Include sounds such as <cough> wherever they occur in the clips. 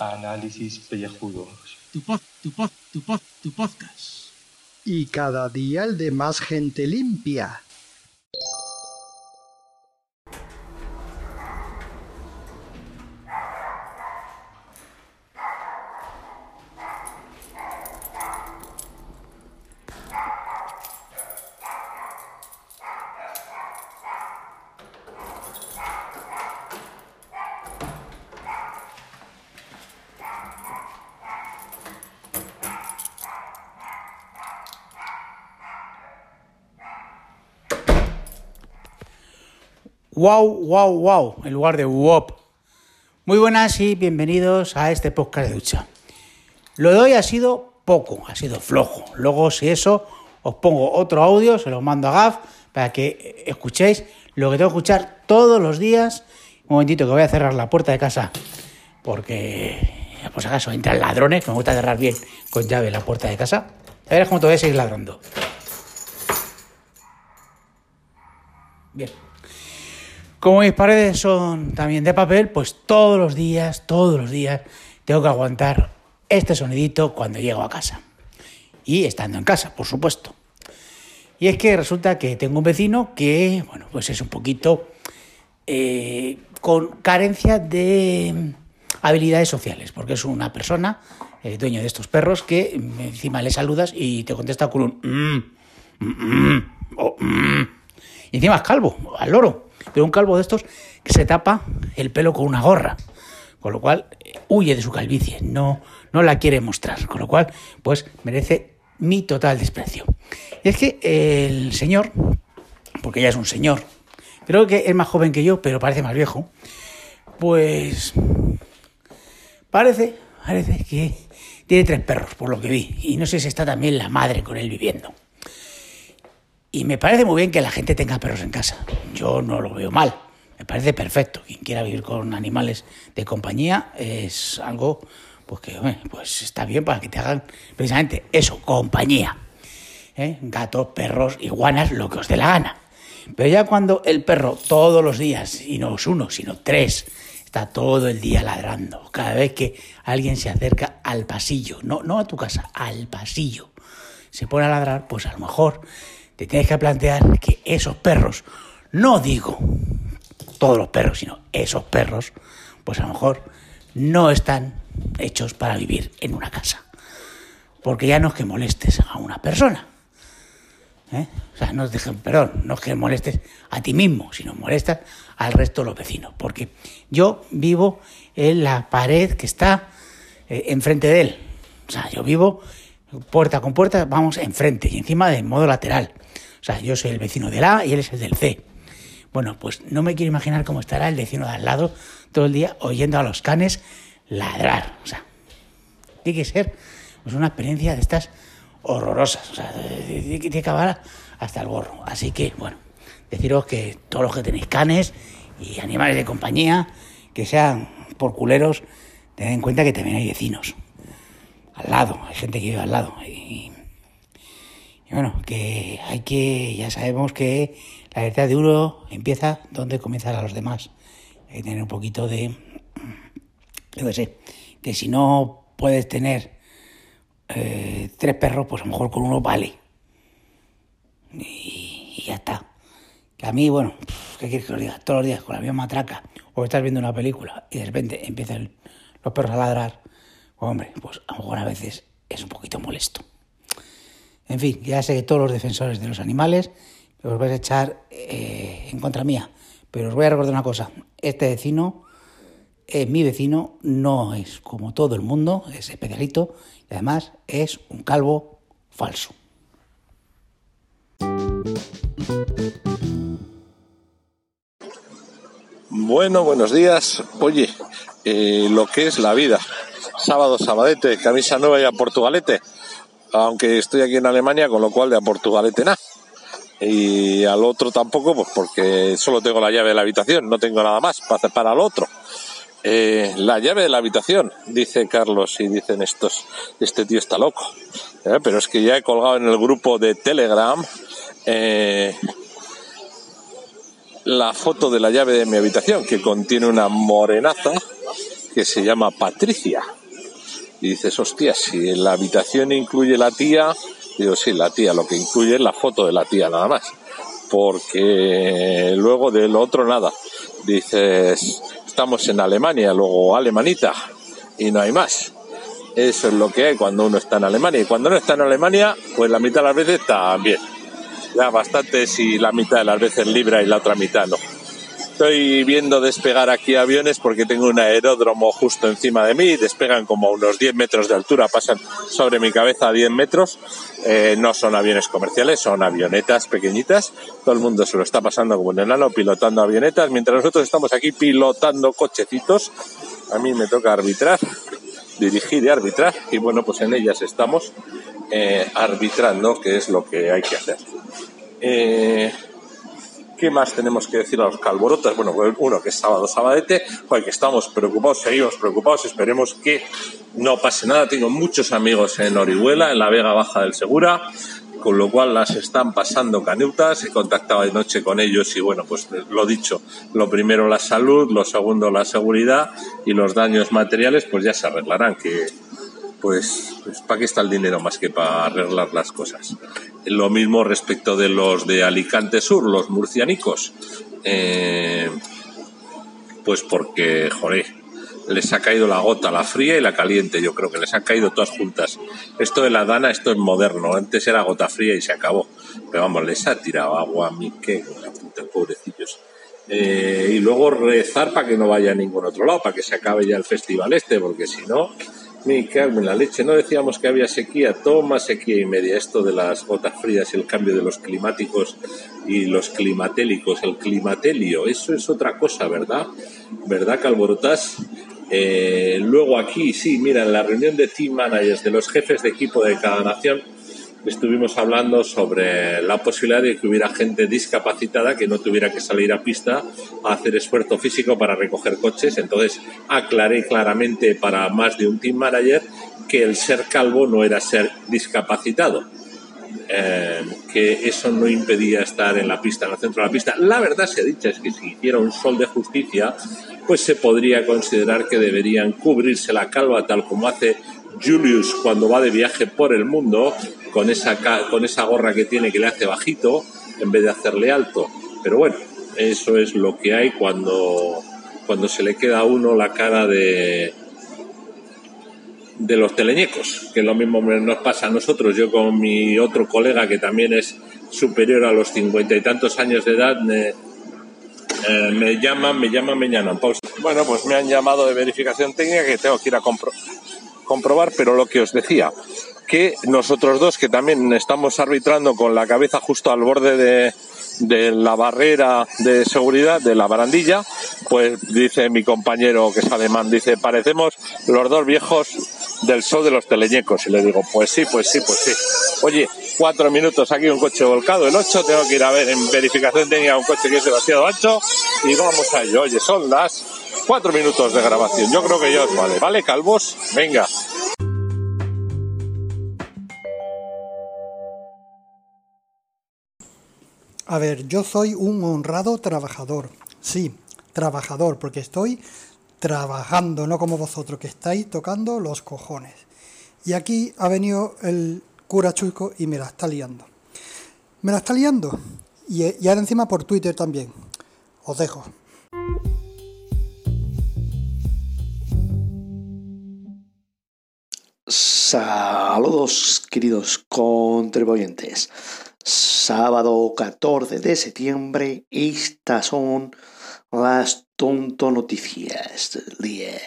Análisis pellejudos. Tu pod, tu pod, tu pod, tu podcast. Y cada día el de más gente limpia. Wow, wow, wow, en lugar de WOP. Muy buenas y bienvenidos a este podcast de ducha. Lo de hoy ha sido poco, ha sido flojo. Luego, si eso, os pongo otro audio, se lo mando a Gaf para que escuchéis lo que tengo que escuchar todos los días. Un momentito que voy a cerrar la puerta de casa porque, por si acaso, entran ladrones, me gusta cerrar bien con llave la puerta de casa. A ver cómo te voy a seguir ladrando. Bien. Como mis paredes son también de papel, pues todos los días, todos los días, tengo que aguantar este sonidito cuando llego a casa. Y estando en casa, por supuesto. Y es que resulta que tengo un vecino que, bueno, pues es un poquito eh, con carencia de habilidades sociales, porque es una persona, eh, dueño de estos perros, que encima le saludas y te contesta con un... Mm, mm, mm, o, mm. Y encima es calvo, al loro. Pero un calvo de estos que se tapa el pelo con una gorra. Con lo cual eh, huye de su calvicie, no, no la quiere mostrar. Con lo cual, pues merece mi total desprecio. Y es que el señor, porque ya es un señor, creo que es más joven que yo, pero parece más viejo, pues parece, parece que tiene tres perros, por lo que vi. Y no sé si está también la madre con él viviendo. Y me parece muy bien que la gente tenga perros en casa. Yo no lo veo mal. Me parece perfecto. Quien quiera vivir con animales de compañía es algo pues que pues está bien para que te hagan precisamente eso, compañía. ¿Eh? Gatos, perros, iguanas, lo que os dé la gana. Pero ya cuando el perro todos los días, y no es uno, sino tres, está todo el día ladrando, cada vez que alguien se acerca al pasillo, no, no a tu casa, al pasillo, se pone a ladrar, pues a lo mejor te tienes que plantear que esos perros, no digo todos los perros, sino esos perros, pues a lo mejor no están hechos para vivir en una casa. Porque ya no es que molestes a una persona. ¿eh? O sea, no es, de- perdón, no es que molestes a ti mismo, sino molestas al resto de los vecinos. Porque yo vivo en la pared que está eh, enfrente de él. O sea, yo vivo puerta con puerta, vamos enfrente y encima de modo lateral. Sea, yo soy el vecino del A y él es el del C. Bueno, pues no me quiero imaginar cómo estará el vecino de al lado todo el día oyendo a los canes ladrar. O sea, tiene que ser pues, una experiencia de estas horrorosas. O sea, tiene que acabar hasta el gorro. Así que, bueno, deciros que todos los que tenéis canes y animales de compañía, que sean por culeros, tened en cuenta que también hay vecinos. Al lado, hay gente que vive al lado. Y bueno, que hay que, ya sabemos que la libertad de uno empieza donde comienzan a los demás. Hay que tener un poquito de, yo qué sé, que si no puedes tener eh, tres perros, pues a lo mejor con uno vale. Y, y ya está. Que a mí, bueno, ¿qué quieres que os diga? Todos los días con la misma matraca, o estás viendo una película y de repente empiezan los perros a ladrar, pues, hombre, pues a lo mejor a veces es un poquito molesto. En fin, ya sé que todos los defensores de los animales os vais a echar eh, en contra mía, pero os voy a recordar una cosa, este vecino, eh, mi vecino, no es como todo el mundo, es especialito y además es un calvo falso. Bueno, buenos días. Oye, eh, lo que es la vida. Sábado, sabadete, camisa nueva y a Portugalete. Aunque estoy aquí en Alemania, con lo cual de a Portugalete nada. Y al otro tampoco, pues porque solo tengo la llave de la habitación, no tengo nada más para para el otro. Eh, la llave de la habitación, dice Carlos, y dicen estos, este tío está loco. Eh, pero es que ya he colgado en el grupo de Telegram eh, la foto de la llave de mi habitación, que contiene una morenaza que se llama Patricia. Y dices, hostia, si la habitación incluye la tía, digo, sí, la tía, lo que incluye es la foto de la tía nada más. Porque luego del otro nada. Dices, estamos en Alemania, luego alemanita, y no hay más. Eso es lo que hay cuando uno está en Alemania. Y cuando no está en Alemania, pues la mitad de las veces también. Ya bastante si la mitad de las veces libra y la otra mitad no. Estoy viendo despegar aquí aviones porque tengo un aeródromo justo encima de mí. Despegan como a unos 10 metros de altura, pasan sobre mi cabeza a 10 metros. Eh, no son aviones comerciales, son avionetas pequeñitas. Todo el mundo se lo está pasando como un enano pilotando avionetas, mientras nosotros estamos aquí pilotando cochecitos. A mí me toca arbitrar, dirigir y arbitrar. Y bueno, pues en ellas estamos eh, arbitrando, que es lo que hay que hacer. Eh, ¿Qué más tenemos que decir a los calborotas? Bueno, pues uno que es sábado, sabadete, pues que estamos preocupados, seguimos preocupados, esperemos que no pase nada. Tengo muchos amigos en Orihuela, en la Vega Baja del Segura, con lo cual las están pasando canutas. He contactado anoche con ellos y bueno, pues lo dicho, lo primero la salud, lo segundo la seguridad y los daños materiales pues ya se arreglarán, que pues, pues ¿para qué está el dinero más que para arreglar las cosas? Lo mismo respecto de los de Alicante Sur, los murcianicos. Eh, pues porque, joder, les ha caído la gota, la fría y la caliente, yo creo que les han caído todas juntas. Esto de la Dana, esto es moderno, antes era gota fría y se acabó. Pero vamos, les ha tirado agua a mí, qué puta, pobrecillos. Eh, y luego rezar para que no vaya a ningún otro lado, para que se acabe ya el festival este, porque si no, me cago en la leche. No decíamos que había sequía, toma sequía y media. Esto de las gotas frías y el cambio de los climáticos y los climatélicos, el climatelio, eso es otra cosa, ¿verdad? ¿Verdad, Calborotas? Eh, luego aquí, sí, mira, en la reunión de team managers de los jefes de equipo de cada nación, estuvimos hablando sobre la posibilidad de que hubiera gente discapacitada que no tuviera que salir a pista a hacer esfuerzo físico para recoger coches. Entonces aclaré claramente para más de un team manager que el ser calvo no era ser discapacitado. Eh, que eso no impedía estar en la pista, en el centro de la pista. La verdad se ha dicho es que si hiciera un sol de justicia, pues se podría considerar que deberían cubrirse la calva tal como hace Julius cuando va de viaje por el mundo con esa, con esa gorra que tiene que le hace bajito en vez de hacerle alto. Pero bueno, eso es lo que hay cuando, cuando se le queda a uno la cara de, de los teleñecos, que lo mismo nos pasa a nosotros. Yo con mi otro colega que también es superior a los cincuenta y tantos años de edad, me, eh, me llaman, me llaman, me llaman. Pausa. Bueno, pues me han llamado de verificación técnica que tengo que ir a comprobar, pero lo que os decía, que nosotros dos, que también estamos arbitrando con la cabeza justo al borde de, la barrera de seguridad, de la barandilla, pues dice mi compañero que es alemán, dice, parecemos los dos viejos del show de los teleñecos. Y le digo, pues sí, pues sí, pues sí. Oye, cuatro minutos aquí un coche volcado, el 8, tengo que ir a ver en verificación tenía un coche que es demasiado ancho y vamos a ello. Oye, son las cuatro minutos de grabación. Yo creo que ya os vale. ¿Vale, calvos? Venga. A ver, yo soy un honrado trabajador. Sí, trabajador, porque estoy trabajando, no como vosotros que estáis tocando los cojones. Y aquí ha venido el cura Chuico y me la está liando. Me la está liando. Y, y ahora encima por Twitter también. Os dejo. Saludos, queridos contribuyentes. Sábado 14 de septiembre, estas son las tonto noticias del día.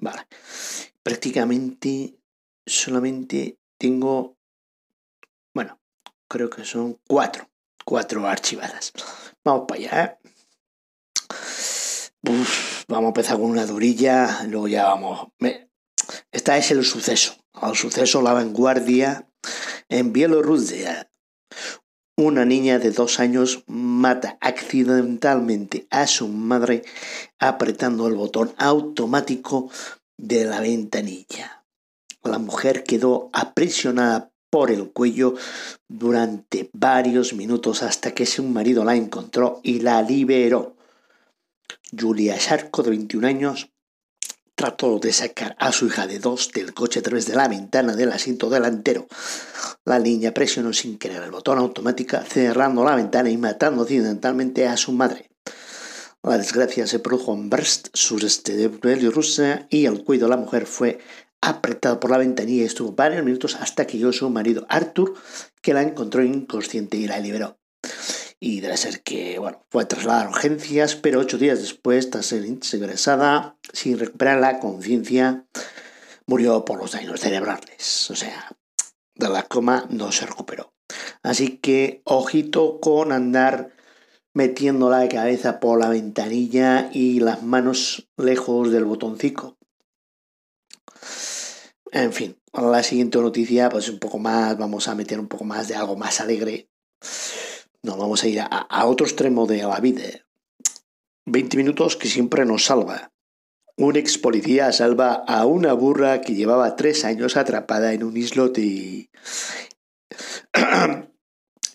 Vale. Prácticamente solamente tengo, bueno, creo que son cuatro, cuatro archivadas. Vamos para allá. vamos a empezar con una durilla, luego ya vamos. Esta es el suceso. El suceso, la vanguardia en Bielorrusia. Una niña de dos años mata accidentalmente a su madre apretando el botón automático de la ventanilla. La mujer quedó aprisionada por el cuello durante varios minutos hasta que su marido la encontró y la liberó. Julia Sharko, de 21 años, trató de sacar a su hija de dos del coche a través de la ventana del asiento delantero. La niña presionó sin querer el botón automático, cerrando la ventana y matando accidentalmente a su madre. La desgracia se produjo en Brest, sureste de Bielorrusia, y el cuello de la mujer fue apretado por la ventanilla y estuvo varios minutos hasta que llegó su marido Arthur, que la encontró inconsciente y la liberó. Y debe ser que, bueno, fue trasladada a urgencias, pero ocho días después, tras ser ingresada, sin recuperar la conciencia, murió por los daños cerebrales. O sea, de la coma no se recuperó. Así que, ojito con andar metiendo la cabeza por la ventanilla y las manos lejos del botoncito. En fin, la siguiente noticia, pues un poco más, vamos a meter un poco más de algo más alegre. Nos vamos a ir a, otro extremo de la vida. 20 minutos que siempre nos salva. Un ex policía salva a una burra que llevaba tres años atrapada en un islote y <clears throat>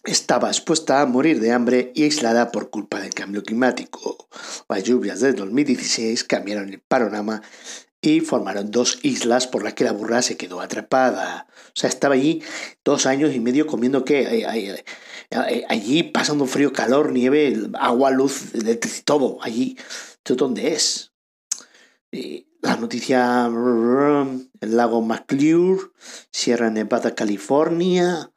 estaba expuesta a morir de hambre y aislada por culpa del cambio climático. Las lluvias de 2016 cambiaron el panorama y formaron dos islas por las que la burra se quedó atrapada. O sea, estaba allí dos años y medio comiendo que allí pasando frío, calor, nieve, agua, luz, todo allí. ¿Esto dónde es? la noticia, el lago McClure, Sierra Nevada, California.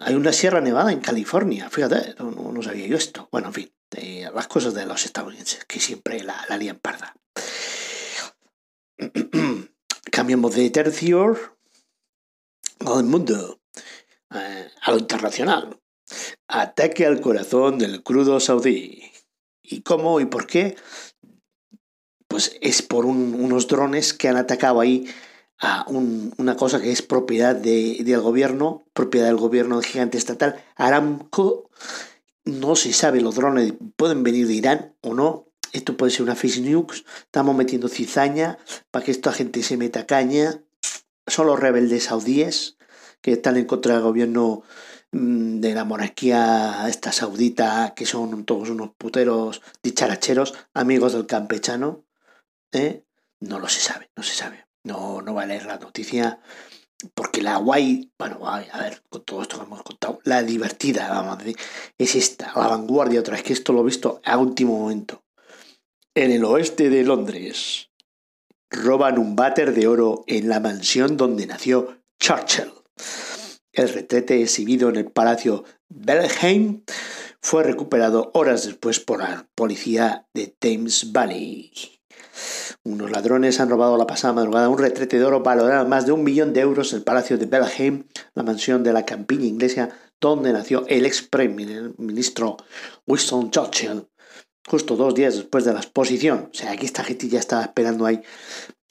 Hay una Sierra Nevada en California, fíjate, no, sabía yo esto. Bueno, en fin, las cosas de los estadounidenses, que siempre la, la lían parda. <clears throat> Cambiamos de tercio al mundo, a lo internacional. Ataque al corazón del crudo saudí. ¿Y cómo y por qué? Pues es por unos drones que han atacado ahí a una cosa que es propiedad del gobierno, propiedad del gobierno del gigante estatal Aramco. No se sabe, los drones pueden venir de Irán o no, esto puede ser una fake news, estamos metiendo cizaña para que esta gente se meta caña. Son los rebeldes saudíes que están en contra del gobierno mm, de la monarquía esta saudita, que son todos unos puteros dicharacheros, amigos del campechano. ¿eh? No lo se sabe, no se sabe. No, no va a leer la noticia porque la guay, bueno, a ver, con todo esto que hemos contado, la divertida, vamos a decir, es esta, la vanguardia otra vez, que esto lo he visto a último momento. En el oeste de Londres, roban un váter de oro en la mansión donde nació Churchill. El retrete exhibido en el Palacio Belheim fue recuperado horas después por la policía de Thames Valley. Unos ladrones han robado la pasada madrugada un retrete de oro valorado más de un millón de euros en el Palacio de Belheim, la mansión de la campiña inglesa donde nació el ex primer ministro Winston Churchill justo dos días después de la exposición. O sea, aquí esta gente ya estaba esperando ahí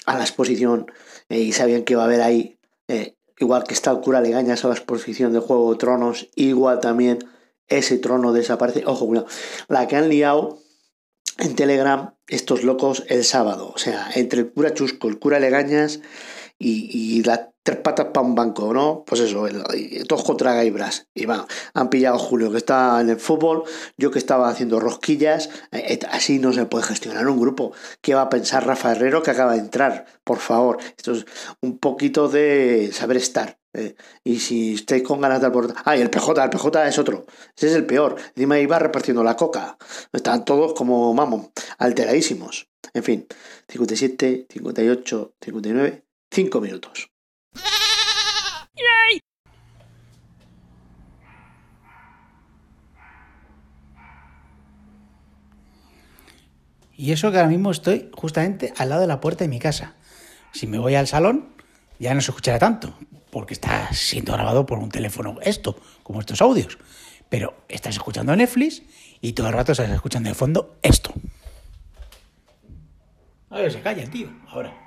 a la exposición eh, y sabían que iba a haber ahí, eh, igual que está el cura Legañas a la exposición de Juego de Tronos, igual también ese trono desaparece. Ojo, la que han liado en Telegram estos locos el sábado. O sea, entre el cura Chusco, el cura Legañas y, y la tres patas para un banco, ¿no? Pues eso, todos contra Gaibras. Y bueno, han pillado a Julio que está en el fútbol, yo que estaba haciendo rosquillas. Eh, así no se puede gestionar un grupo. ¿Qué va a pensar Rafa Herrero que acaba de entrar? Por favor, esto es un poquito de saber estar. Eh. y si estáis con ganas de aportar. Ah, el PJ, el PJ es otro. Ese es el peor. Encima iba repartiendo la coca. Están todos como, vamos, alteradísimos. En fin, 57, 58, 59, 5 minutos. Y eso que ahora mismo estoy justamente al lado de la puerta de mi casa. Si me voy al salón, ya no se escuchará tanto, porque está siendo grabado por un teléfono esto, como estos audios. Pero estás escuchando Netflix y todo el rato estás escuchando de fondo esto. A ver, se calla, tío, ahora.